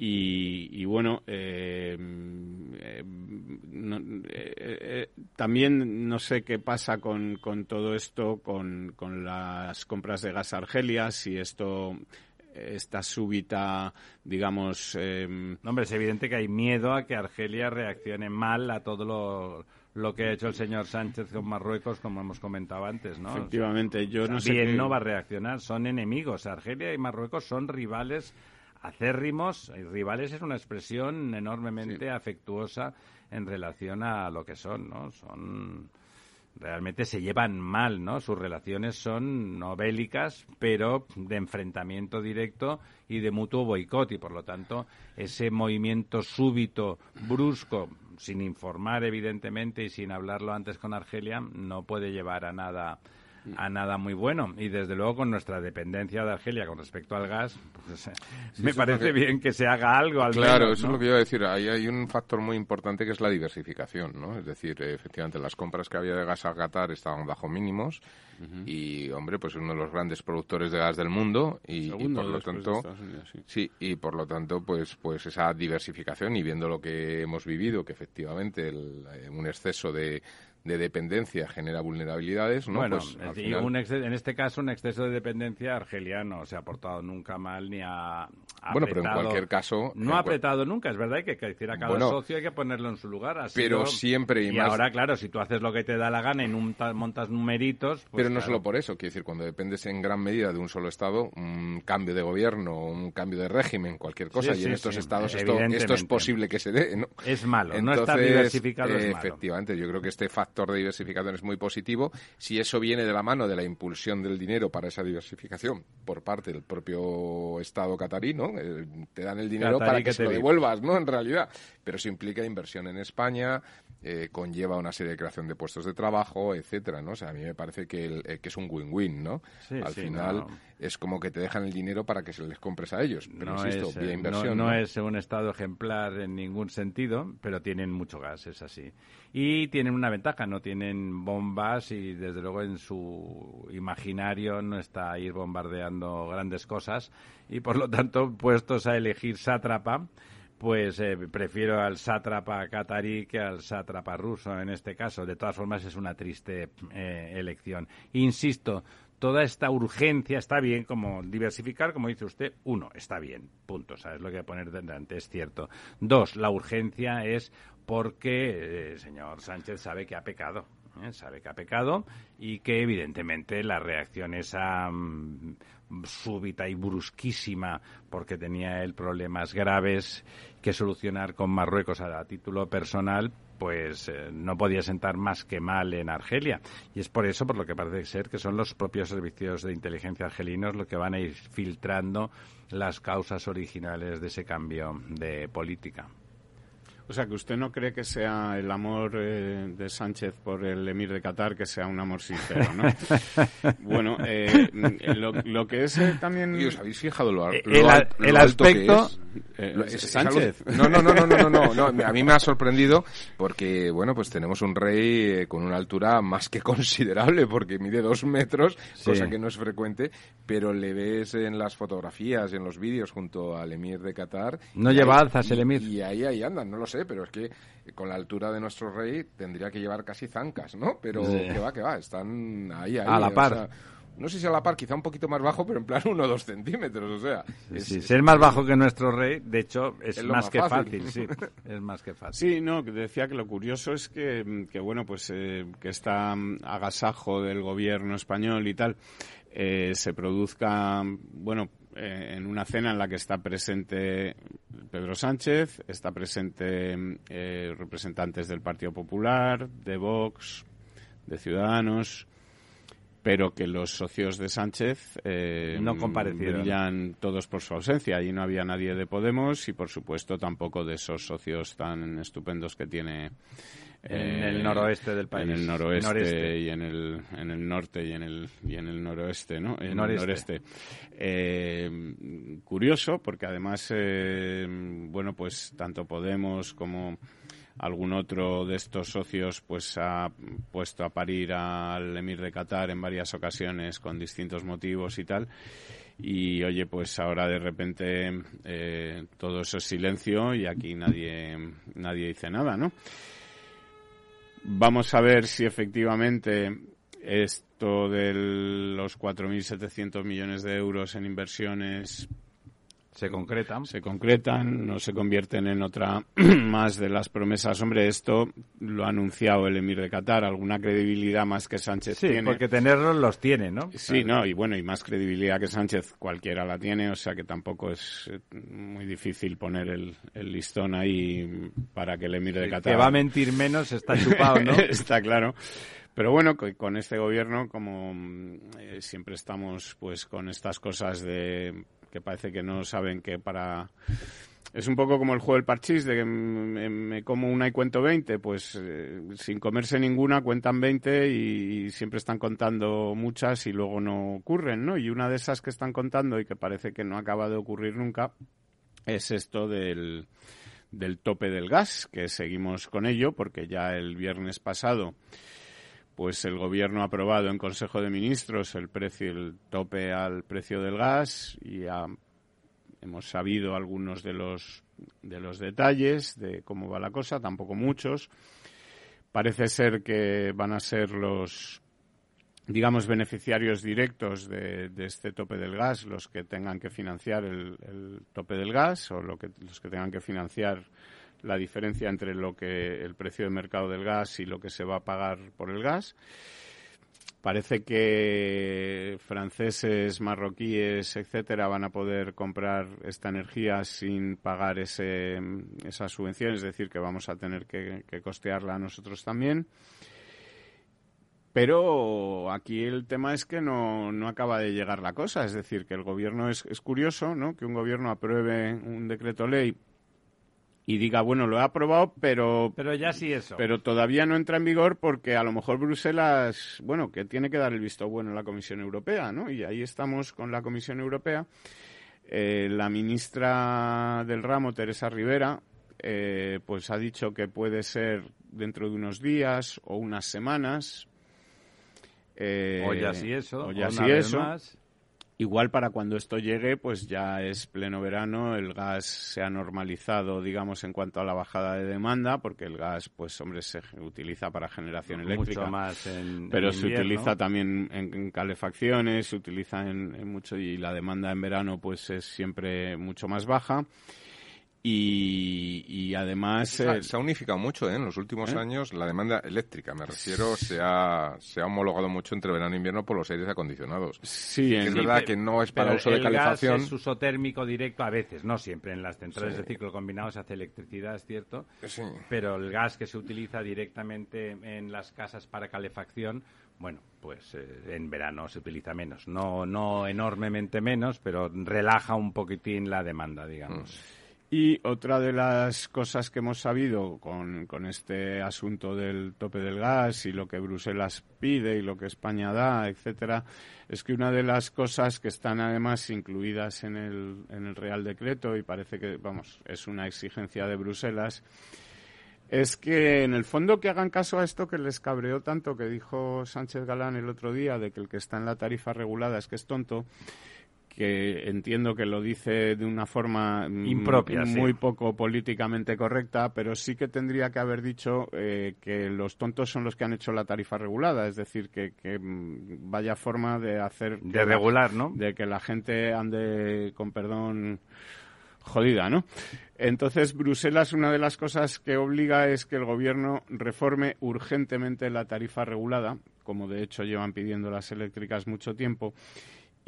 Y, y bueno, eh, eh, no- eh, eh, también no sé qué pasa con, con todo esto, con, con las compras de gas a Argelia, si esto, esta súbita, digamos, eh, No, hombre, es evidente que hay miedo a que Argelia reaccione mal a todo lo, lo que ha hecho el señor Sánchez con Marruecos, como hemos comentado antes, ¿no? efectivamente, yo no sé Bien no va a reaccionar, son enemigos. Argelia y Marruecos son rivales acérrimos. Y rivales es una expresión enormemente afectuosa en relación a lo que son, ¿no? Son realmente se llevan mal, ¿no? Sus relaciones son no bélicas, pero de enfrentamiento directo y de mutuo boicot y por lo tanto ese movimiento súbito, brusco, sin informar evidentemente y sin hablarlo antes con Argelia, no puede llevar a nada a nada muy bueno y desde luego con nuestra dependencia de Argelia con respecto al gas pues, eh, me parece que- bien que se haga algo al Claro, menos, eso es lo que iba a decir. Ahí hay un factor muy importante que es la diversificación, ¿no? Es decir, eh, efectivamente, las compras que había de gas a Qatar estaban bajo mínimos y, hombre, pues uno de los grandes productores de gas del mundo y, por lo tanto... Estados Unidos, sí. Sí, y por lo tanto, pues, pues esa diversificación y viendo lo que hemos vivido, que efectivamente el- eh, un exceso de, de dependencia genera vulnerabilidades, ¿no? Bueno, Pues, al y final- un exce- en este caso un exceso de dependencia argelia no se ha portado nunca mal ni ha ha Bueno, pero en cualquier caso, No ha apretado nunca, es verdad que hay que decir a cada Bueno, socio hay que ponerlo en su lugar. ha pero siempre y y más- ahora, claro, si tú haces lo que te da la gana y montas numeritos... pues Pero no claro. solo por eso, quiero decir, cuando dependes en gran medida de un solo Estado, un cambio de gobierno, un cambio de régimen, cualquier cosa, Sí, y en estos sí, Estados esto, esto es posible que se dé, ¿no? Es malo, no estar Entonces, diversificado es malo. Efectivamente, yo creo que este factor de diversificación es muy positivo. Si eso viene de la mano de la impulsión del dinero para esa diversificación por parte del propio Estado catarí, ¿no? Eh, te dan el dinero Catarí para que que se lo devuelvas, ¿no? En realidad. Pero eso implica inversión en España, eh, conlleva una serie de creación de puestos de trabajo, etcétera, ¿no? O sea, a mí me parece que, el- eh, que es un win-win, ¿no? Sí, Al sí, final no. Es como que te dejan el dinero para que se les compres a ellos, pero no, insisto, es, eh, vía no- inversión. no ¿no? es un estado ejemplar en ningún sentido, pero tienen mucho gas, es así. Y tienen una ventaja, no tienen bombas y desde luego en su imaginario no está ir bombardeando grandes cosas y por lo tanto puestos a elegir sátrapa, pues eh, prefiero al sátrapa catarí que al sátrapa ruso en este caso. De todas formas es una triste eh, elección. Insisto, toda esta urgencia está bien, como diversificar, como dice usted, uno, está bien, punto, ¿sabes lo que voy a poner delante? Es cierto. Dos, la urgencia es porque eh, el señor Sánchez sabe que ha pecado. ¿eh? Sabe que ha pecado y que evidentemente la reacción esa mm, súbita y brusquísima porque tenía él problemas graves que solucionar con Marruecos a título personal pues eh, no podía sentar más que mal en Argelia. Y es por eso, por lo que parece ser, que son los propios servicios de inteligencia argelinos los que van a ir filtrando las causas originales de ese cambio de política. O sea, que usted no cree que sea el amor eh, de Sánchez por el emir de Qatar que sea un amor sincero, ¿no? bueno, eh, lo, lo que es eh, también... ¿Y os habéis fijado lo, Eh, lo el a- al- lo el alto que aspecto- es? Eh, Lo- es- es Sánchez. algo- No, no, no, no, no, no, no. A mí me ha sorprendido porque, bueno, pues tenemos un rey eh, con una altura más que considerable porque mide dos metros, Sí. cosa que no es frecuente, pero le ves en las fotografías, en los vídeos junto al emir de Qatar. No y lleva ahí- alzas el y- emir. Y ahí, ahí andan, no lo sé, pero es que con la altura de nuestro rey tendría que llevar casi zancas, ¿no? Pero Sí. que va, que va, están ahí, ahí. A la o par. sea, no sé si a la par, quizá un poquito más bajo, pero en plan uno o dos centímetros, o sea. es- Sí, ser más bajo que nuestro rey, de hecho, es, más, más que fácil. fácil, sí. Es más que fácil. Sí, no, que decía que lo curioso es que, que bueno, pues eh, que está mm, agasajo del gobierno español y tal, eh, se produzca, bueno, en una cena en la que está presente Pedro Sánchez, está presente eh, representantes del Partido Popular, de Vox, de Ciudadanos, pero que los socios de Sánchez eh, No comparecieron. todos por su ausencia. Allí no había nadie de Podemos y, por supuesto, tampoco de esos socios tan estupendos que tiene En el noroeste del país. En el noroeste Noreste. y en el, en el norte y en el, y en el noroeste, ¿no? En Noreste. el noreste. Eh, curioso, porque además, eh, bueno, pues tanto Podemos como algún otro de estos socios pues ha puesto a parir al emir de Qatar en varias ocasiones con distintos motivos y tal. Y oye pues ahora de repente eh, todo eso es silencio y aquí nadie nadie dice nada no vamos a ver si efectivamente esto de los 4.700 millones de euros en inversiones Se concretan. se concretan, no se convierten en otra más de las promesas. Hombre, esto lo ha anunciado el emir de Qatar, alguna credibilidad más que Sánchez Sí, tiene. porque tenerlos los tiene, ¿no? Sí, no, y bueno, y más credibilidad que Sánchez cualquiera la tiene, o sea que tampoco es eh, muy difícil poner el, el listón ahí para que el emir de El Qatar... que va a mentir menos está chupado, ¿no? Está claro. Pero bueno, co- con este gobierno, como eh, siempre estamos pues con estas cosas de que parece que no saben que para... Es un poco como el juego del parchís, de que me, como una y cuento 20, pues eh, sin comerse ninguna cuentan 20 y, y siempre están contando muchas y luego no ocurren, ¿no? Y una de esas que están contando y que parece que no acaba de ocurrir nunca es esto del, del tope del gas, que seguimos con ello porque ya el viernes pasado pues el gobierno ha aprobado en Consejo de Ministros el precio el tope al precio del gas y hemos sabido algunos de los de los detalles de cómo va la cosa, tampoco muchos. Parece ser que van a ser los digamos beneficiarios directos de, de este tope del gas los que tengan que financiar el, el tope del gas o lo que, los que tengan que financiar la diferencia entre lo que el precio de mercado del gas y lo que se va a pagar por el gas. Parece que franceses, marroquíes, etcétera, van a poder comprar esta energía sin pagar ese, esa subvención, es decir, que vamos a tener que, que costearla nosotros también. Pero aquí el tema es que no, no acaba de llegar la cosa, es decir, que el gobierno es, es curioso, ¿no? Que un gobierno apruebe un decreto ley y diga, bueno, lo he aprobado, pero... Pero ya sí eso. Pero todavía no entra en vigor porque a lo mejor Bruselas, bueno, que tiene que dar el visto bueno a la Comisión Europea, ¿no? Y ahí estamos con la Comisión Europea. Eh, la ministra del ramo, Teresa Rivera, eh, pues ha dicho que puede ser dentro de unos días o unas semanas. Eh, o ya sí eso. O ya sí eso. Igual para cuando esto llegue, pues ya es pleno verano, el gas se ha normalizado, digamos, en cuanto a la bajada de demanda, porque el gas, pues hombre, se utiliza para generación eléctrica. Mucho más en, Pero se utiliza también en, calefacciones, se utiliza en, mucho, y la demanda en verano, pues es siempre mucho más baja. Y, además... Se ha, unificado mucho ¿eh? en los últimos ¿Eh? años la demanda eléctrica, me refiero, se ha, se ha homologado mucho entre verano e invierno por los aires acondicionados. Sí, es verdad que no es para uso de calefacción. Gas es uso térmico directo a veces, no siempre. En las centrales de ciclo combinado se hace electricidad, es cierto. Sí. Pero el gas que se utiliza directamente en las casas para calefacción bueno, pues eh, en verano se utiliza menos. No, no enormemente menos, pero relaja un poquitín la demanda, digamos. Mm. Y otra de las cosas que hemos sabido con, este asunto del tope del gas y lo que Bruselas pide y lo que España da, etcétera, es que una de las cosas que están además incluidas en el, en el Real Decreto y parece que, vamos, es una exigencia de Bruselas, es que en el fondo que hagan caso a esto que les cabreó tanto que dijo Sánchez Galán el otro día de que el que está en la tarifa regulada es que es tonto que entiendo que lo dice de una forma mm, impropia, muy poco políticamente correcta, pero sí que tendría que haber dicho eh, que los tontos son los que han hecho la tarifa regulada, es decir, que, mm, vaya forma de hacer de regular, ¿no? De que la gente ande con perdón jodida, ¿no? Entonces, Bruselas, una de las cosas que obliga es que el gobierno reforme urgentemente la tarifa regulada, como de hecho llevan pidiendo las eléctricas mucho tiempo,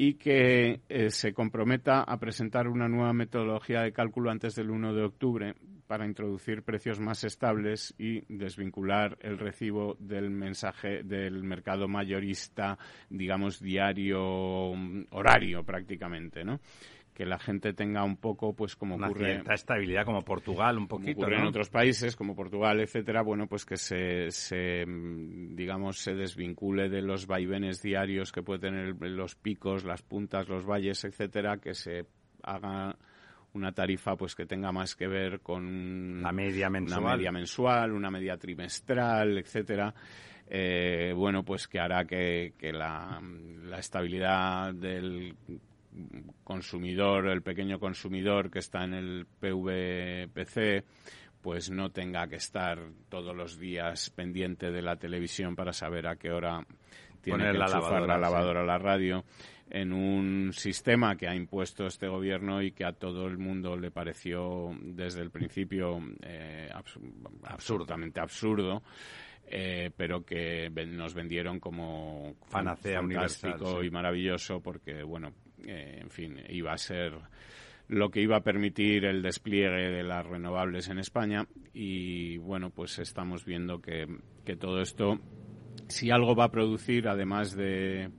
y que eh, se comprometa a presentar una nueva metodología de cálculo antes del 1 de octubre para introducir precios más estables y desvincular el recibo del mensaje del mercado mayorista, digamos, diario, mm, horario prácticamente, ¿no? Que la gente tenga un poco, pues como Una ocurre... cierta estabilidad, como Portugal, un poquito, ocurre en otros países, como Portugal, etcétera, bueno, pues que se, se, mm, digamos, se desvincule de los vaivenes diarios que puede tener los picos, las puntas, los valles, etcétera, que se haga una tarifa pues que tenga más que ver con la media mensual, una media mensual, una media trimestral, etcétera. Eh, bueno, pues que hará que, que la, la estabilidad del consumidor, el pequeño consumidor que está en el PVPC, pues no tenga que estar todos los días pendiente de la televisión para saber a qué hora tiene que la lavadora, la lavadora la radio en un sistema que ha impuesto este gobierno y que a todo el mundo le pareció desde el principio eh, absolutamente absurdo. Eh, pero que nos vendieron como fantástico y maravilloso porque, bueno, eh, en fin, iba a ser lo que iba a permitir el despliegue de las renovables en España. Y bueno, pues estamos viendo que, todo esto, si algo va a producir, además de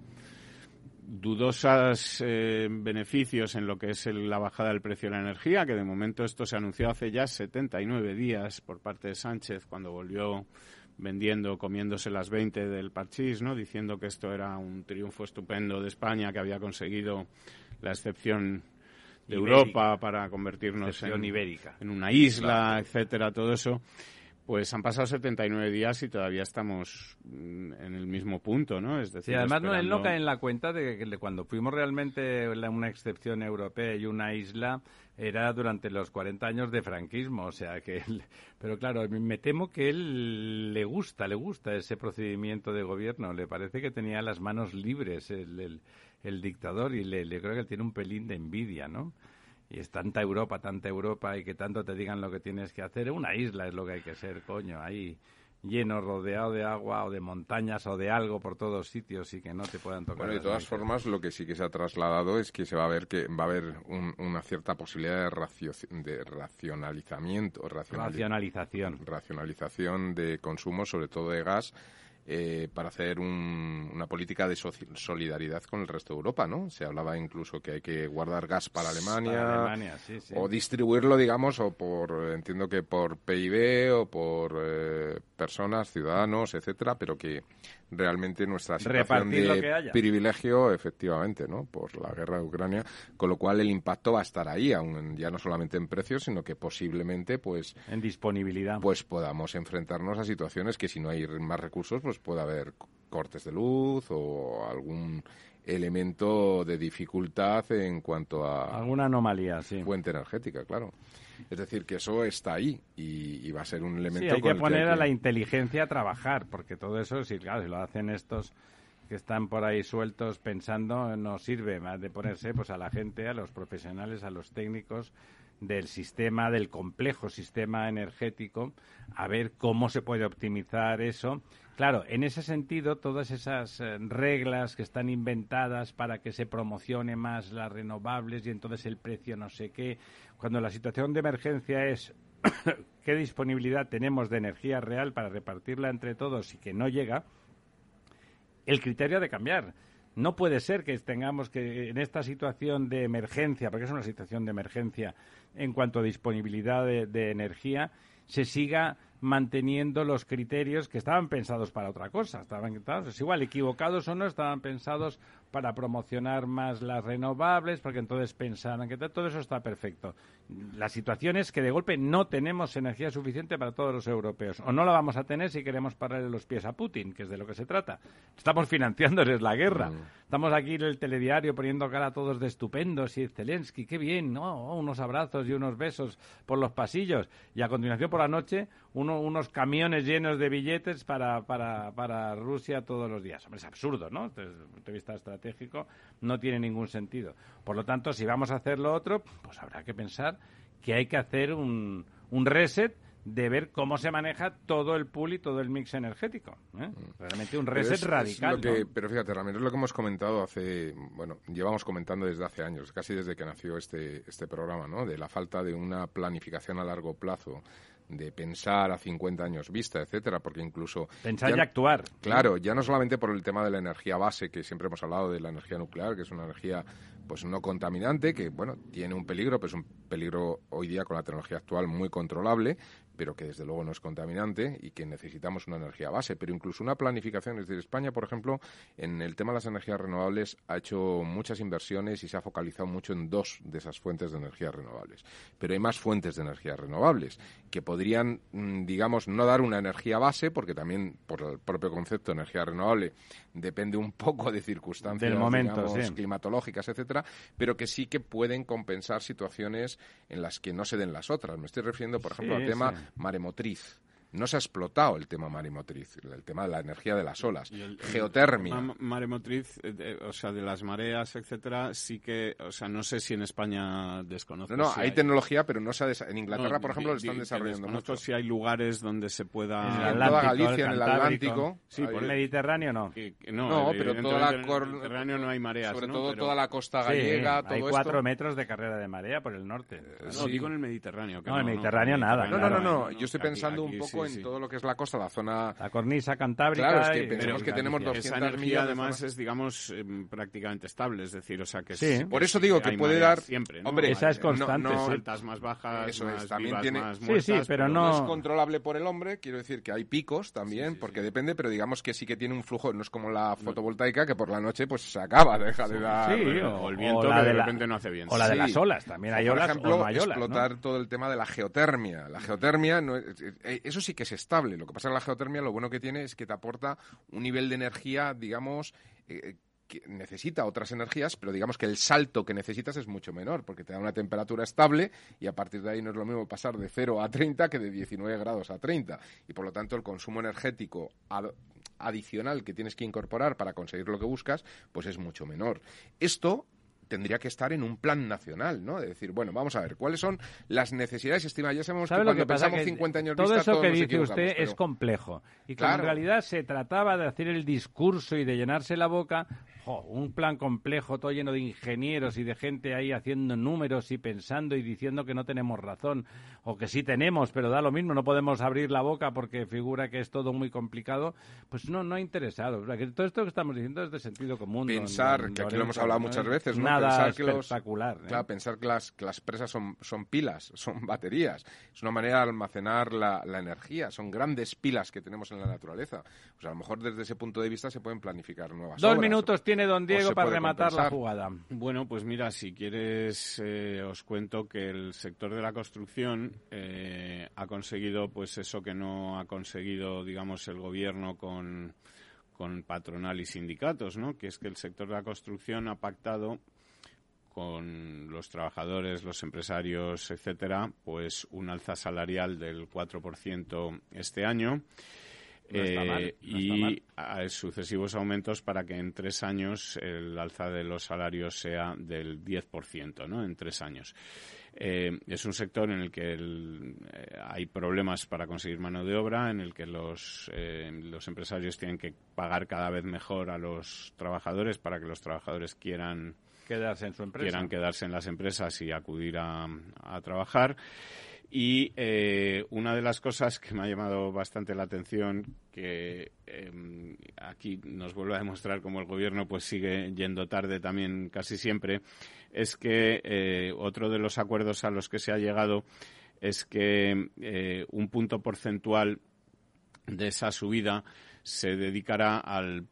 dudosos eh, beneficios en lo que es la bajada del precio de la energía, que de momento esto se anunció hace ya 79 días por parte de Sánchez cuando volvió vendiendo, comiéndose las 20 del parchís, ¿no? diciendo que esto era un triunfo estupendo de España, que había conseguido la excepción de Europa para convertirnos en, ibérica. en una isla, etcétera, todo eso. Pues han pasado 79 días y todavía estamos mm, en el mismo punto, ¿no? Es decir, sí, además no, él no cae en la cuenta de que cuando fuimos realmente una excepción europea y una isla, era durante los 40 años de franquismo, o sea que... pero claro, me temo que él le gusta, le gusta ese procedimiento de gobierno, le parece que tenía las manos libres el, el, dictador y le, le creo que él tiene un pelín de envidia, ¿no? Y es tanta Europa, tanta Europa y que tanto te digan lo que tienes que hacer. Una isla es lo que hay que ser, coño, ahí lleno, rodeado de agua o de montañas o de algo por todos sitios y que no te puedan tocar. Bueno, de todas formas, lo que sí que se ha trasladado es que se va a ver que va a haber una cierta posibilidad de, de racionalizamiento, racionalización. Racionalización de consumo, sobre todo de gas, eh, para hacer un- una política de solidaridad con el resto de Europa, ¿no? Se hablaba incluso que hay que guardar gas para Alemania, Para Alemania, sí, sí. o distribuirlo, digamos, o por, entiendo que por PIB o por eh, personas, ciudadanos, etcétera, pero que realmente nuestra situación de privilegio, efectivamente, ¿no? Por la guerra de Ucrania, con lo cual el impacto va a estar ahí, aún ya no solamente en precios, sino que posiblemente, pues, En disponibilidad. pues podamos enfrentarnos a situaciones que si no hay más recursos, pues puede haber cortes de luz o algún elemento de dificultad en cuanto a Alguna anomalía, sí. fuente energética, claro. Es decir, que eso está ahí y, y va a ser un elemento Sí, hay que poner hay a la inteligencia a trabajar, porque todo eso, si, claro, si lo hacen estos que están por ahí sueltos pensando, no sirve más de ponerse pues a la gente, a los profesionales, a los técnicos del sistema, del complejo sistema energético, a ver cómo se puede optimizar eso. Claro, en ese sentido, todas esas eh, reglas que están inventadas para que se promocione más las renovables y entonces el precio no sé qué, cuando la situación de emergencia es qué disponibilidad tenemos de energía real para repartirla entre todos y que no llega, el criterio ha de cambiar. No puede ser que tengamos que en esta situación de emergencia, porque es una situación de emergencia en cuanto a disponibilidad de, de energía, se siga manteniendo los criterios que estaban pensados para otra cosa. Estaban es igual, equivocados o no, estaban pensados para promocionar más las renovables, porque entonces pensaran que todo eso está perfecto. La situación es que de golpe no tenemos energía suficiente para todos los europeos. O no la vamos a tener si queremos pararle los pies a Putin, que es de lo que se trata. Estamos financiándoles la guerra. Estamos aquí en el telediario poniendo cara a todos de estupendos y Zelensky, qué bien, ¿no? Unos abrazos y unos besos por los pasillos. Y a continuación por la noche uno- unos camiones llenos de billetes para, para, para Rusia todos los días. Hombre, es absurdo, ¿no? Desde el punto de vista estratégico no tiene ningún sentido. Por lo tanto, si vamos a hacer lo otro, pues habrá que pensar que hay que hacer un, un reset de ver cómo se maneja todo el pool y todo el mix energético. ¿eh? Realmente un reset es- es radical. lo que- ¿no? Pero fíjate, Ramiro, es lo que hemos comentado hace, bueno, llevamos comentando desde hace años, casi desde que nació este, este programa, ¿no? De la falta de una planificación a largo plazo, de pensar a 50 años vista, etcétera, porque incluso... Pensar y actuar. Claro, ya no solamente por el tema de la energía base, que siempre hemos hablado de la energía nuclear, que es una energía pues no contaminante, que bueno, tiene un peligro, pero es un peligro hoy día con la tecnología actual muy controlable, pero que desde luego no es contaminante y que necesitamos una energía base, pero incluso una planificación, es decir, España, por ejemplo, en el tema de las energías renovables ha hecho muchas inversiones y se ha focalizado mucho en dos de esas fuentes de energías renovables. Pero hay más fuentes de energías renovables que podrían, mm, digamos, no dar una energía base, porque también por el propio concepto de energía renovable depende un poco de circunstancias Del momento, digamos, sí. climatológicas, etcétera, pero que sí que pueden compensar situaciones en las que no se den las otras. Me estoy refiriendo, por ejemplo, Sí, al tema sí. Maremotriz. No se ha explotado el tema maremotriz, el tema de la energía de las olas. Y el- Geotermia. ma- maremotriz, eh, o sea, de las mareas, etcétera, sí que, o sea, no sé si en España desconozco. No, no, si hay tecnología, pero no se ha En Inglaterra, No, por ejemplo, lo están desarrollando mucho. si hay lugares donde se pueda... En el en toda Atlántico, Galicia, en el. Atlántico. Sí, hay- por ¿El Mediterráneo no? no, No, pero toda la en el Mediterráneo no hay mareas, sobre ¿no? todo Pero- toda la costa Sí, gallega, todo hay esto. cuatro metros de carrera de marea por el norte. No, sí. digo en el Mediterráneo. que No, el Mediterráneo nada, No, no, no, no. Yo estoy pensando un poco sí, en sí. todo lo que es la costa, la zona. La cornisa cantábrica. Claro, es que y- pensemos que tenemos Galicia. 200 Esa millas energía de además es, digamos, em, prácticamente estable, es decir, o sea que Sí. es- Por eso digo que puede dar- siempre, ¿no? Hombre, Esa es constante, no- sí. altas más bajas, Eso es, también vivas, tiene- más Sí, sí, pero no no- es controlable por el hombre, quiero decir que hay picos también, Sí, sí, porque sí. depende, pero digamos que sí que tiene un flujo, no es como la fotovoltaica que por la noche pues se acaba, deja de dar... Sí, o el viento la que de de la- repente no hace viento. O la de las olas, también hay por olas ejemplo, o no hay olas, ¿no? explotar todo el tema de la geotermia. La geotermia, no es- eh, eso sí que es estable. Lo que pasa que la geotermia lo bueno que tiene es que te aporta un nivel de energía, digamos, eh, que necesita otras energías, pero digamos que el salto que necesitas es mucho menor, porque te da una temperatura estable y a partir de ahí no es lo mismo pasar de 0 a 30 que de 19 grados a 30. Y por lo tanto el consumo energético ad- adicional que tienes que incorporar para conseguir lo que buscas, pues es mucho menor. Esto tendría que estar en un plan nacional, ¿no? De decir, bueno, vamos a ver, ¿cuáles son las necesidades estimadas? Ya sabemos que ¿Sabe lo cuando que pensamos Que 50 años todo vista, eso que dice usted es complejo. Y Claro. en realidad se trataba de hacer el discurso y de llenarse la boca, jo, un plan complejo, todo lleno de ingenieros y de gente ahí haciendo números y pensando y diciendo que no tenemos razón, o que sí tenemos, pero da lo mismo, no podemos abrir la boca porque figura que es todo muy complicado, pues no, no ha interesado. O sea, que todo esto que estamos diciendo es de sentido común. don- pensar, don que aquí lo hemos hablado muchas veces, ¿no? Nada pensar que los, espectacular. ¿eh? Claro, pensar que las, que las presas son, son pilas, son baterías. Es una manera de almacenar la, la energía. Son grandes pilas que tenemos en la naturaleza. Pues a lo mejor desde ese punto de vista se pueden planificar nuevas Dos obras. minutos tiene don Diego para rematar la jugada. Bueno, pues mira, si quieres, eh, os cuento que el sector de la construcción eh, ha conseguido, pues eso que no ha conseguido, digamos, el gobierno con, con patronal y sindicatos, ¿no? Que es que el sector de la construcción ha pactado con los trabajadores, los empresarios, etcétera, pues un alza salarial del 4% este año. No está eh, mal, no está y a- sucesivos aumentos para que en tres años el alza de los salarios sea del 10%, ¿no? En tres años. Eh, es un sector en el que el- eh, hay problemas para conseguir mano de obra, en el que los, eh, los empresarios tienen que pagar cada vez mejor a los trabajadores para que los trabajadores quieran Quedarse en su empresa. quieran quedarse en las empresas y acudir a, trabajar. Y eh, una de las cosas que me ha llamado bastante la atención, que eh, aquí nos vuelve a demostrar cómo el gobierno pues sigue yendo tarde también casi siempre, es que eh, otro de los acuerdos a los que se ha llegado es que eh, un punto porcentual de esa subida se dedicará al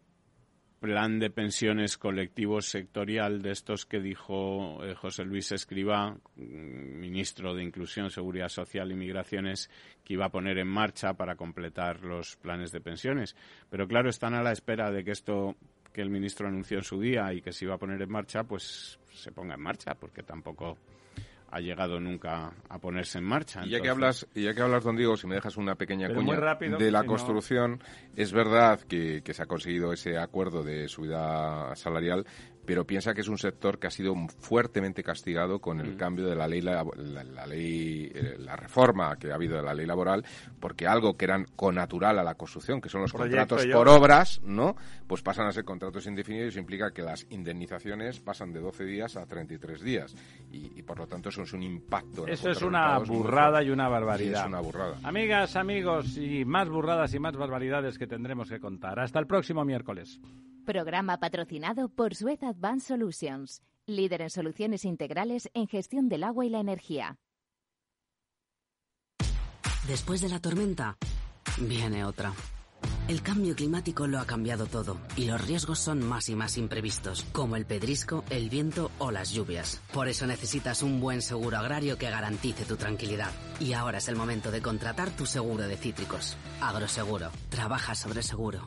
plan de pensiones colectivo sectorial de estos que dijo eh, José Luis Escribá, mm, ministro de Inclusión, Seguridad Social y Migraciones, que iba a poner en marcha para completar los planes de pensiones. Pero claro, están a la espera de que esto que el ministro anunció en su día y que se iba a poner en marcha, pues se ponga en marcha, porque tampoco ha llegado nunca a ponerse en marcha. Y ya que hablas, y ya que hablas, don Diego, si me dejas una pequeña Pero cuña muy rápido, de la si no- construcción, es verdad que, que se ha conseguido ese acuerdo de subida salarial, pero piensa que es un sector que ha sido fuertemente castigado con Mm. el cambio de la ley, la, la- la ley, eh, la reforma que ha habido de la ley laboral, porque algo que eran connatural a la construcción, que son los Proyecto contratos por obra. obras, ¿no? Pues pasan a ser contratos indefinidos y eso implica que las indemnizaciones pasan de 12 días a 33 días y, y por lo tanto eso es un impacto. en Eso es una burrada y una barbaridad. Es una burrada. Amigas, amigos, y más burradas y más barbaridades que tendremos que contar. Hasta el próximo miércoles. Programa patrocinado por Suez Advanced Solutions, líder en soluciones integrales en gestión del agua y la energía. Después de la tormenta, viene otra. El cambio climático lo ha cambiado todo y los riesgos son más y más imprevistos, como el pedrisco, el viento o las lluvias. Por eso necesitas un buen seguro agrario que garantice tu tranquilidad. Y ahora es el momento de contratar tu seguro de cítricos. Agroseguro. Trabaja sobre seguro.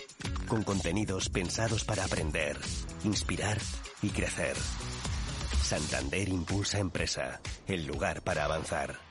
con contenidos pensados para aprender, inspirar y crecer. Santander Impulsa Empresa, el lugar para avanzar.